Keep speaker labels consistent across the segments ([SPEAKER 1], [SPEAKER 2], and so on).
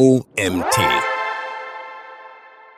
[SPEAKER 1] OMT.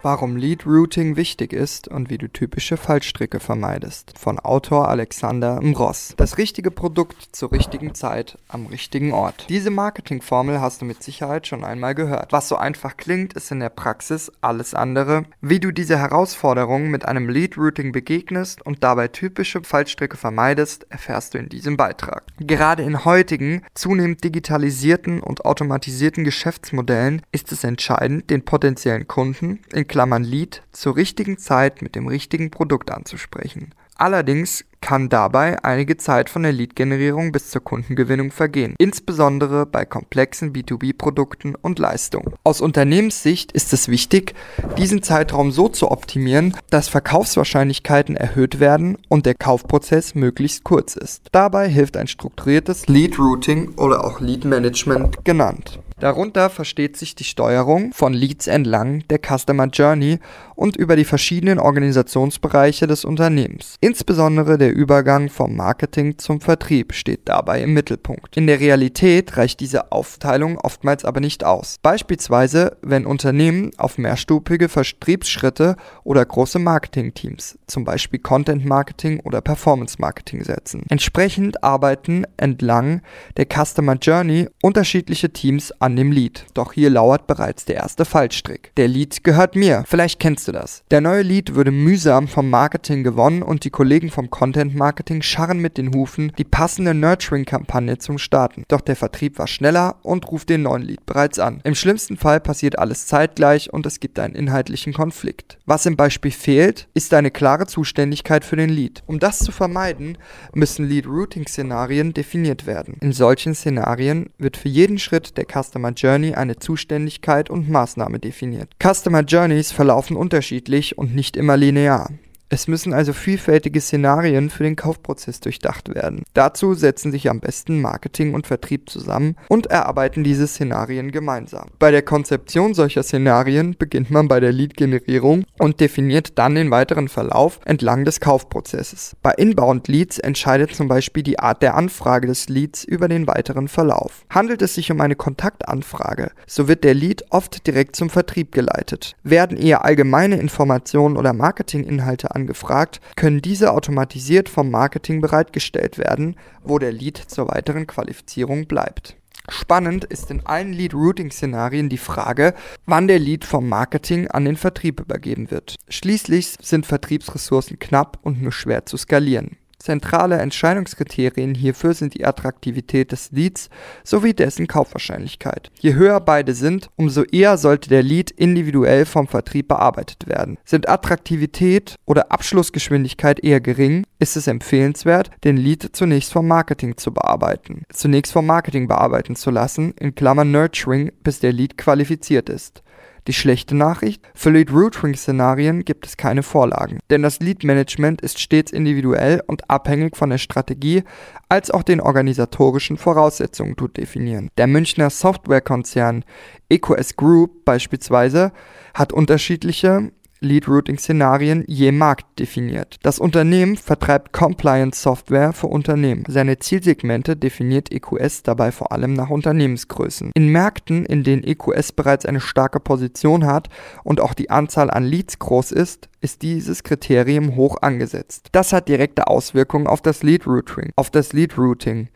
[SPEAKER 2] Warum Lead Routing wichtig ist und wie du typische Fallstricke vermeidest. Von Autor Alexander Mross. Das richtige Produkt zur richtigen Zeit am richtigen Ort. Diese Marketingformel hast du mit Sicherheit schon einmal gehört. Was so einfach klingt, ist in der Praxis alles andere. Wie du diese Herausforderung mit einem Lead Routing begegnest und dabei typische Fallstricke vermeidest, erfährst du in diesem Beitrag. Gerade in heutigen, zunehmend digitalisierten und automatisierten Geschäftsmodellen ist es entscheidend, den potenziellen Kunden in Klammern Lead zur richtigen Zeit mit dem richtigen Produkt anzusprechen. Allerdings kann dabei einige Zeit von der Lead-Generierung bis zur Kundengewinnung vergehen, insbesondere bei komplexen B2B-Produkten und Leistungen. Aus Unternehmenssicht ist es wichtig, diesen Zeitraum so zu optimieren, dass Verkaufswahrscheinlichkeiten erhöht werden und der Kaufprozess möglichst kurz ist. Dabei hilft ein strukturiertes Lead-Routing oder auch Lead-Management genannt. Darunter versteht sich die Steuerung von Leads entlang der Customer Journey und über die verschiedenen Organisationsbereiche des Unternehmens. Insbesondere der Übergang vom Marketing zum Vertrieb steht dabei im Mittelpunkt. In der Realität reicht diese Aufteilung oftmals aber nicht aus. Beispielsweise, wenn Unternehmen auf mehrstufige Vertriebsschritte oder große Marketingteams, zum Beispiel Content Marketing oder Performance Marketing setzen. Entsprechend arbeiten entlang der Customer Journey unterschiedliche Teams an dem Lied. Doch hier lauert bereits der erste Fallstrick. Der Lied gehört mir. Vielleicht kennst du das. Der neue Lied würde mühsam vom Marketing gewonnen und die Kollegen vom Content Marketing scharren mit den Hufen, die passende Nurturing-Kampagne zum Starten. Doch der Vertrieb war schneller und ruft den neuen Lied bereits an. Im schlimmsten Fall passiert alles zeitgleich und es gibt einen inhaltlichen Konflikt. Was im Beispiel fehlt, ist eine klare Zuständigkeit für den Lead. Um das zu vermeiden, müssen Lead-Routing-Szenarien definiert werden. In solchen Szenarien wird für jeden Schritt der Customer Journey eine Zuständigkeit und Maßnahme definiert. Customer Journeys verlaufen unterschiedlich und nicht immer linear. Es müssen also vielfältige Szenarien für den Kaufprozess durchdacht werden. Dazu setzen sich am besten Marketing und Vertrieb zusammen und erarbeiten diese Szenarien gemeinsam. Bei der Konzeption solcher Szenarien beginnt man bei der Lead-Generierung und definiert dann den weiteren Verlauf entlang des Kaufprozesses. Bei Inbound Leads entscheidet zum Beispiel die Art der Anfrage des Leads über den weiteren Verlauf. Handelt es sich um eine Kontaktanfrage, so wird der Lead oft direkt zum Vertrieb geleitet. Werden eher allgemeine Informationen oder Marketinginhalte angefragt, können diese automatisiert vom Marketing bereitgestellt werden, wo der Lead zur weiteren Qualifizierung bleibt. Spannend ist in allen Lead-Routing-Szenarien die Frage, wann der Lead vom Marketing an den Vertrieb übergeben wird. Schließlich sind Vertriebsressourcen knapp und nur schwer zu skalieren. Zentrale Entscheidungskriterien hierfür sind die Attraktivität des Leads sowie dessen Kaufwahrscheinlichkeit. Je höher beide sind, umso eher sollte der Lead individuell vom Vertrieb bearbeitet werden. Sind Attraktivität oder Abschlussgeschwindigkeit eher gering, ist es empfehlenswert, den Lead zunächst vom Marketing zu bearbeiten. Zunächst vom Marketing bearbeiten zu lassen, in Klammern Nurturing, bis der Lead qualifiziert ist. Die schlechte Nachricht, für Lead-Routing-Szenarien gibt es keine Vorlagen, denn das Lead-Management ist stets individuell und abhängig von der Strategie als auch den organisatorischen Voraussetzungen zu definieren. Der Münchner Softwarekonzern EQS Group beispielsweise hat unterschiedliche Lead-Routing-Szenarien je Markt definiert. Das Unternehmen vertreibt Compliance-Software für Unternehmen. Seine Zielsegmente definiert EQS dabei vor allem nach Unternehmensgrößen. In Märkten, in denen EQS bereits eine starke Position hat und auch die Anzahl an Leads groß ist, ist dieses Kriterium hoch angesetzt. Das hat direkte Auswirkungen auf das Lead-Routing. Auf das Lead-Routing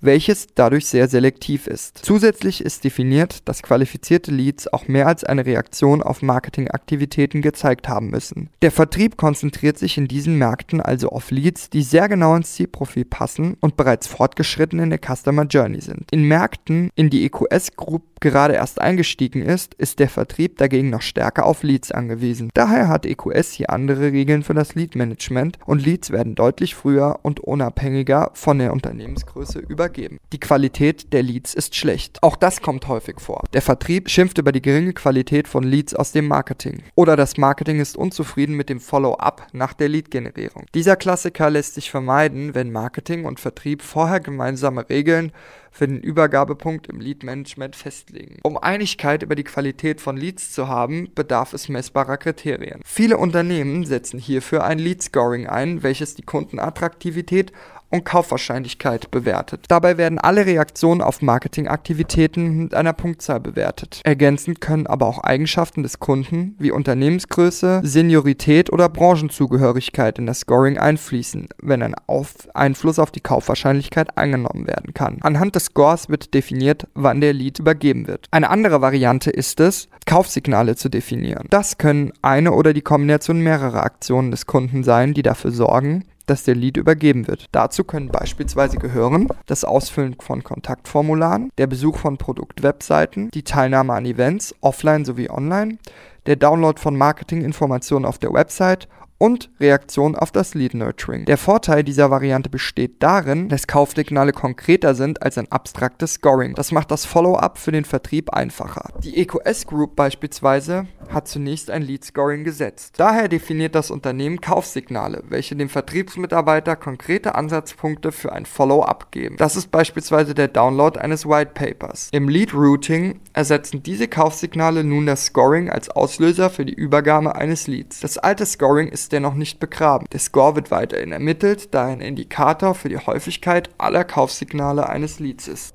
[SPEAKER 2] welches dadurch sehr selektiv ist. Zusätzlich ist definiert, dass qualifizierte Leads auch mehr als eine Reaktion auf Marketingaktivitäten gezeigt haben müssen. Der Vertrieb konzentriert sich in diesen Märkten also auf Leads, die sehr genau ins Zielprofil passen und bereits fortgeschritten in der Customer Journey sind. In Märkten, in die EQS Group gerade erst eingestiegen ist, ist der Vertrieb dagegen noch stärker auf Leads angewiesen. Daher hat EQS hier andere Regeln für das Lead Management und Leads werden deutlich früher und unabhängiger von der Unternehmensgröße übergeben. Die Qualität der Leads ist schlecht. Auch das kommt häufig vor. Der Vertrieb schimpft über die geringe Qualität von Leads aus dem Marketing. Oder das Marketing ist unzufrieden mit dem Follow-up nach der Lead-Generierung. Dieser Klassiker lässt sich vermeiden, wenn Marketing und Vertrieb vorher gemeinsame Regeln für den Übergabepunkt im Lead Management festlegen. Um Einigkeit über die Qualität von Leads zu haben, bedarf es messbarer Kriterien. Viele Unternehmen setzen hierfür ein Lead Scoring ein, welches die Kundenattraktivität und Kaufwahrscheinlichkeit bewertet. Dabei werden alle Reaktionen auf Marketingaktivitäten mit einer Punktzahl bewertet. Ergänzend können aber auch Eigenschaften des Kunden wie Unternehmensgröße, Seniorität oder Branchenzugehörigkeit in das Scoring einfließen, wenn ein auf Einfluss auf die Kaufwahrscheinlichkeit angenommen werden kann. Anhand des Scores wird definiert, wann der Lead übergeben wird. Eine andere Variante ist es, Kaufsignale zu definieren. Das können eine oder die Kombination mehrerer Aktionen des Kunden sein, die dafür sorgen, dass der Lead übergeben wird. Dazu können beispielsweise gehören das Ausfüllen von Kontaktformularen, der Besuch von Produktwebseiten, die Teilnahme an Events, offline sowie online, der Download von Marketinginformationen auf der Website und Reaktion auf das Lead Nurturing. Der Vorteil dieser Variante besteht darin, dass Kaufsignale konkreter sind als ein abstraktes Scoring. Das macht das Follow-up für den Vertrieb einfacher. Die EQS Group beispielsweise hat zunächst ein Lead Scoring gesetzt. Daher definiert das Unternehmen Kaufsignale, welche dem Vertriebsmitarbeiter konkrete Ansatzpunkte für ein Follow-up geben. Das ist beispielsweise der Download eines White Papers. Im Lead Routing ersetzen diese Kaufsignale nun das Scoring als Auslöser für die Übergabe eines Leads. Das alte Scoring ist ist dennoch nicht begraben. Der Score wird weiterhin ermittelt, da ein Indikator für die Häufigkeit aller Kaufsignale eines Leads ist.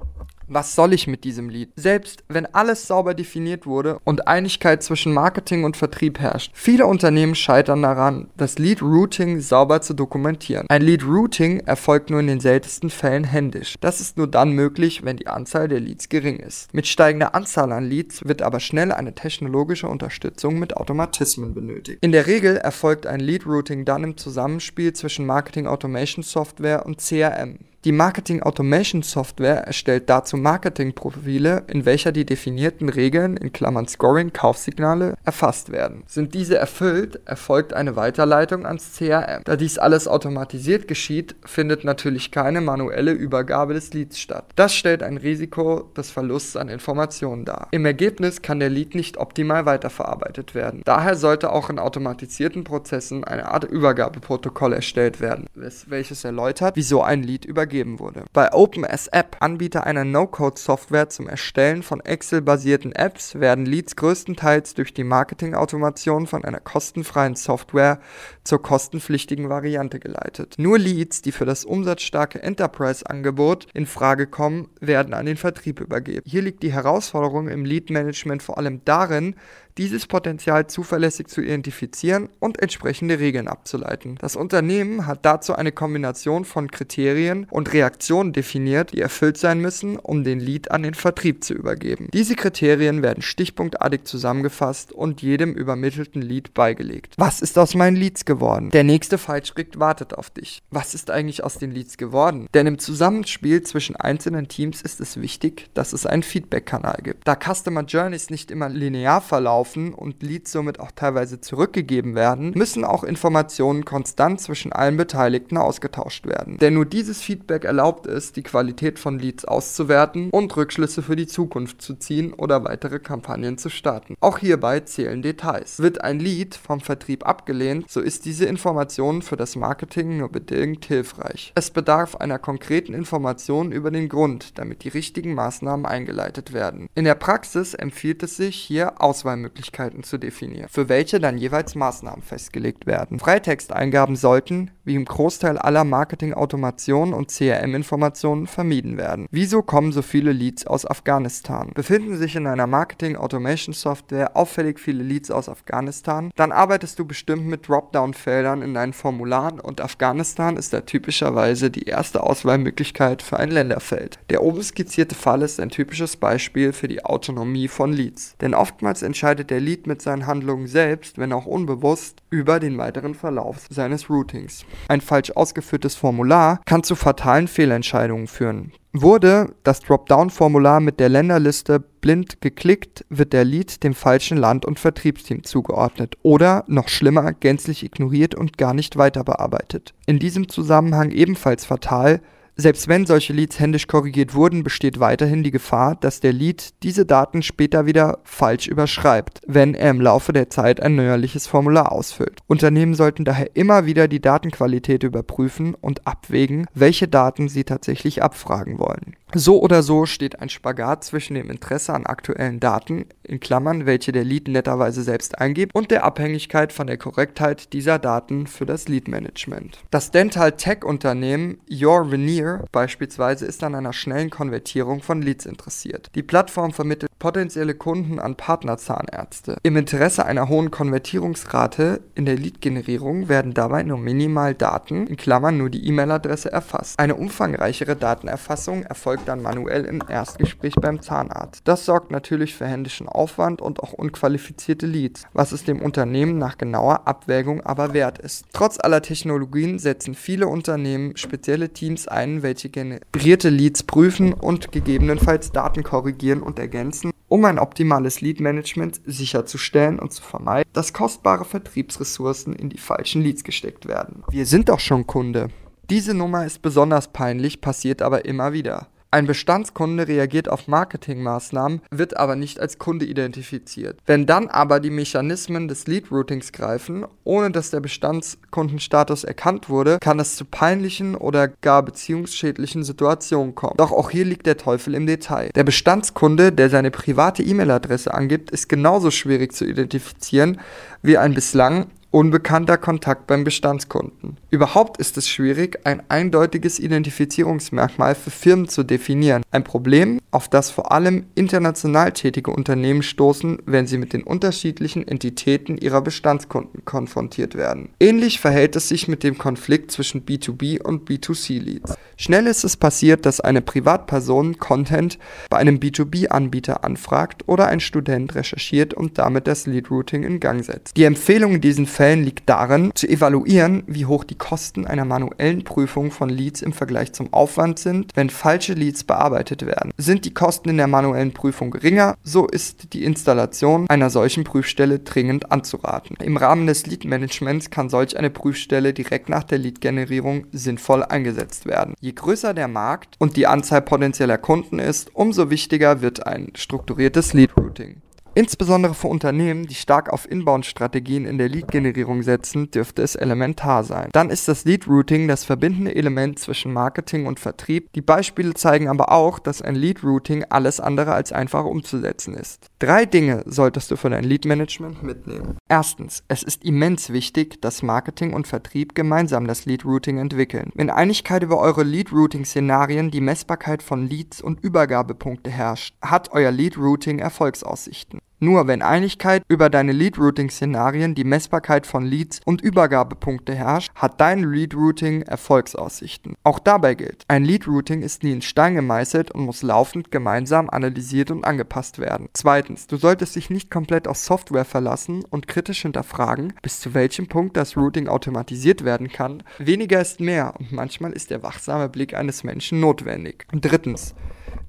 [SPEAKER 2] Was soll ich mit diesem Lied? Selbst wenn alles sauber definiert wurde und Einigkeit zwischen Marketing und Vertrieb herrscht. Viele Unternehmen scheitern daran, das Lead Routing sauber zu dokumentieren. Ein Lead Routing erfolgt nur in den seltensten Fällen händisch. Das ist nur dann möglich, wenn die Anzahl der Leads gering ist. Mit steigender Anzahl an Leads wird aber schnell eine technologische Unterstützung mit Automatismen benötigt. In der Regel erfolgt ein Lead Routing dann im Zusammenspiel zwischen Marketing Automation Software und CRM. Die Marketing Automation Software erstellt dazu Marketingprofile, in welcher die definierten Regeln in Klammern Scoring Kaufsignale erfasst werden. Sind diese erfüllt, erfolgt eine Weiterleitung ans CRM. Da dies alles automatisiert geschieht, findet natürlich keine manuelle Übergabe des Leads statt. Das stellt ein Risiko des Verlusts an Informationen dar. Im Ergebnis kann der Lead nicht optimal weiterverarbeitet werden. Daher sollte auch in automatisierten Prozessen eine Art Übergabeprotokoll erstellt werden, welches erläutert, wieso ein Lead übergeben vergeben wurde. Bei OpenSApp, Anbieter einer No-Code-Software zum Erstellen von Excel-basierten Apps, werden Leads größtenteils durch die Marketing-Automation von einer kostenfreien Software zur kostenpflichtigen Variante geleitet. Nur Leads, die für das umsatzstarke Enterprise-Angebot in Frage kommen, werden an den Vertrieb übergeben. Hier liegt die Herausforderung im Lead-Management vor allem darin, dieses Potenzial zuverlässig zu identifizieren und entsprechende Regeln abzuleiten. Das Unternehmen hat dazu eine Kombination von Kriterien und Reaktionen definiert, die erfüllt sein müssen, um den Lead an den Vertrieb zu übergeben. Diese Kriterien werden stichpunktartig zusammengefasst und jedem übermittelten Lead beigelegt. Was ist aus meinen Leads geworden? Der nächste Fallstrick wartet auf dich. Was ist eigentlich aus den Leads geworden? Denn im Zusammenspiel zwischen einzelnen Teams ist es wichtig, dass es einen Feedback-Kanal gibt. Da Customer Journeys nicht immer linear verlaufen, laufen und Leads somit auch teilweise zurückgegeben werden, müssen auch Informationen konstant zwischen allen Beteiligten ausgetauscht werden. Denn nur dieses Feedback erlaubt es, die Qualität von Leads auszuwerten und Rückschlüsse für die Zukunft zu ziehen oder weitere Kampagnen zu starten. Auch hierbei zählen Details. Wird ein Lead vom Vertrieb abgelehnt, so ist diese Information für das Marketing nur bedingt hilfreich. Es bedarf einer konkreten Information über den Grund, damit die richtigen Maßnahmen eingeleitet werden. In der Praxis empfiehlt es sich, hier Auswahlmöglichkeiten Möglichkeiten zu definieren, für welche dann jeweils Maßnahmen festgelegt werden. Freitexteingaben sollten, wie im Großteil aller Marketing-Automationen und CRM-Informationen, vermieden werden. Wieso kommen so viele Leads aus Afghanistan? Befinden sich in einer Marketing-Automation-Software auffällig viele Leads aus Afghanistan? Dann arbeitest du bestimmt mit Dropdown-Feldern in deinen Formularen und Afghanistan ist da typischerweise die erste Auswahlmöglichkeit für ein Länderfeld. Der oben skizzierte Fall ist ein typisches Beispiel für die Autonomie von Leads. Denn oftmals entscheidet entscheidet der Lead mit seinen Handlungen selbst, wenn auch unbewusst, über den weiteren Verlauf seines Routings. Ein falsch ausgeführtes Formular kann zu fatalen Fehlentscheidungen führen. Wurde das Dropdown-Formular mit der Länderliste blind geklickt, wird der Lead dem falschen Land- und Vertriebsteam zugeordnet oder, noch schlimmer, gänzlich ignoriert und gar nicht weiter bearbeitet. In diesem Zusammenhang ebenfalls fatal Selbst wenn solche Leads händisch korrigiert wurden, besteht weiterhin die Gefahr, dass der Lead diese Daten später wieder falsch überschreibt, wenn er im Laufe der Zeit ein neuerliches Formular ausfüllt. Unternehmen sollten daher immer wieder die Datenqualität überprüfen und abwägen, welche Daten sie tatsächlich abfragen wollen. So oder so steht ein Spagat zwischen dem Interesse an aktuellen Daten, in Klammern, welche der Lead netterweise selbst eingibt, und der Abhängigkeit von der Korrektheit dieser Daten für das Lead-Management. Das Dental-Tech-Unternehmen Your Veneer beispielsweise ist an einer schnellen Konvertierung von Leads interessiert. Die Plattform vermittelt potenzielle Kunden an Partnerzahnärzte. Im Interesse einer hohen Konvertierungsrate in der Lead-Generierung werden dabei nur minimal Daten, in Klammern nur die E-Mail-Adresse, erfasst. Eine umfangreichere Datenerfassung erfolgt dann manuell im Erstgespräch beim Zahnarzt. Das sorgt natürlich für händischen Aufwand und auch unqualifizierte Leads, was es dem Unternehmen nach genauer Abwägung aber wert ist. Trotz aller Technologien setzen viele Unternehmen spezielle Teams ein, welche generierte Leads prüfen und gegebenenfalls Daten korrigieren und ergänzen, um ein optimales Lead-Management sicherzustellen und zu vermeiden, dass kostbare Vertriebsressourcen in die falschen Leads gesteckt werden. Wir sind doch schon Kunde. Diese Nummer ist besonders peinlich, passiert aber immer wieder. Ein Bestandskunde reagiert auf Marketingmaßnahmen, wird aber nicht als Kunde identifiziert. Wenn dann aber die Mechanismen des Lead-Routings greifen, ohne dass der Bestandskundenstatus erkannt wurde, kann es zu peinlichen oder gar beziehungsschädlichen Situationen kommen. Doch auch hier liegt der Teufel im Detail. Der Bestandskunde, der seine private E-Mail-Adresse angibt, ist genauso schwierig zu identifizieren wie ein bislang unbekannter Kontakt beim Bestandskunden. Überhaupt ist es schwierig, ein eindeutiges Identifizierungsmerkmal für Firmen zu definieren. Ein Problem, auf das vor allem international tätige Unternehmen stoßen, wenn sie mit den unterschiedlichen Entitäten ihrer Bestandskunden konfrontiert werden. Ähnlich verhält es sich mit dem Konflikt zwischen B2B und B2C-Leads. Schnell ist es passiert, dass eine Privatperson Content bei einem B2B-Anbieter anfragt oder ein Student recherchiert und damit das Lead-Routing in Gang setzt. Die Empfehlung in diesen Fällen Fällen liegt darin, zu evaluieren, wie hoch die Kosten einer manuellen Prüfung von Leads im Vergleich zum Aufwand sind, wenn falsche Leads bearbeitet werden. Sind die Kosten in der manuellen Prüfung geringer, so ist die Installation einer solchen Prüfstelle dringend anzuraten. Im Rahmen des Lead-Managements kann solch eine Prüfstelle direkt nach der Lead-Generierung sinnvoll eingesetzt werden. Je größer der Markt und die Anzahl potenzieller Kunden ist, umso wichtiger wird ein strukturiertes Lead-Routing. Insbesondere für Unternehmen, die stark auf Inbound-Strategien in der Lead-Generierung setzen, dürfte es elementar sein. Dann ist das Lead-Routing das verbindende Element zwischen Marketing und Vertrieb. Die Beispiele zeigen aber auch, dass ein Lead-Routing alles andere als einfach umzusetzen ist. Drei Dinge solltest du für dein Lead-Management mitnehmen. Erstens, es ist immens wichtig, dass Marketing und Vertrieb gemeinsam das Lead-Routing entwickeln. Wenn Einigkeit über eure Lead-Routing-Szenarien, die Messbarkeit von Leads und Übergabepunkte herrscht, hat euer Lead-Routing Erfolgsaussichten. Nur wenn Einigkeit über deine Lead-Routing-Szenarien, die Messbarkeit von Leads und Übergabepunkte herrscht, hat dein Lead-Routing Erfolgsaussichten. Auch dabei gilt, ein Lead-Routing ist nie in Stein gemeißelt und muss laufend gemeinsam analysiert und angepasst werden. Zweitens, du solltest dich nicht komplett auf Software verlassen und kritisch hinterfragen, bis zu welchem Punkt das Routing automatisiert werden kann. Weniger ist mehr und manchmal ist der wachsame Blick eines Menschen notwendig. Und drittens,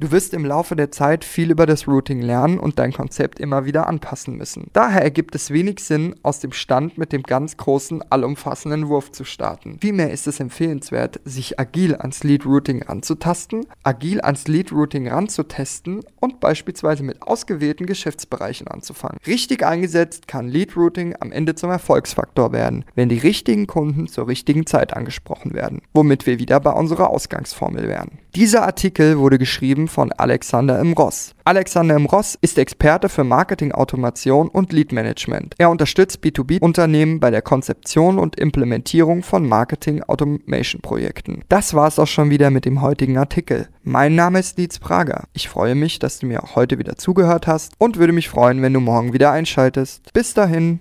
[SPEAKER 2] Du wirst im Laufe der Zeit viel über das Routing lernen und dein Konzept immer wieder anpassen müssen. Daher ergibt es wenig Sinn, aus dem Stand mit dem ganz großen, allumfassenden Wurf zu starten. Vielmehr ist es empfehlenswert, sich agil ans Lead Routing ranzutasten, agil ans Lead Routing ranzutesten und beispielsweise mit ausgewählten Geschäftsbereichen anzufangen. Richtig eingesetzt kann Lead Routing am Ende zum Erfolgsfaktor werden, wenn die richtigen Kunden zur richtigen Zeit angesprochen werden, womit wir wieder bei unserer Ausgangsformel wären. Dieser Artikel wurde geschrieben von Alexander M. Ross. Alexander M. Ross ist Experte für Marketing-Automation und Lead-Management. Er unterstützt B2B-Unternehmen bei der Konzeption und Implementierung von Marketing-Automation-Projekten. Das war's auch schon wieder mit dem heutigen Artikel. Mein Name ist Dietz Prager. Ich freue mich, dass du mir auch heute wieder zugehört hast und würde mich freuen, wenn du morgen wieder einschaltest. Bis dahin.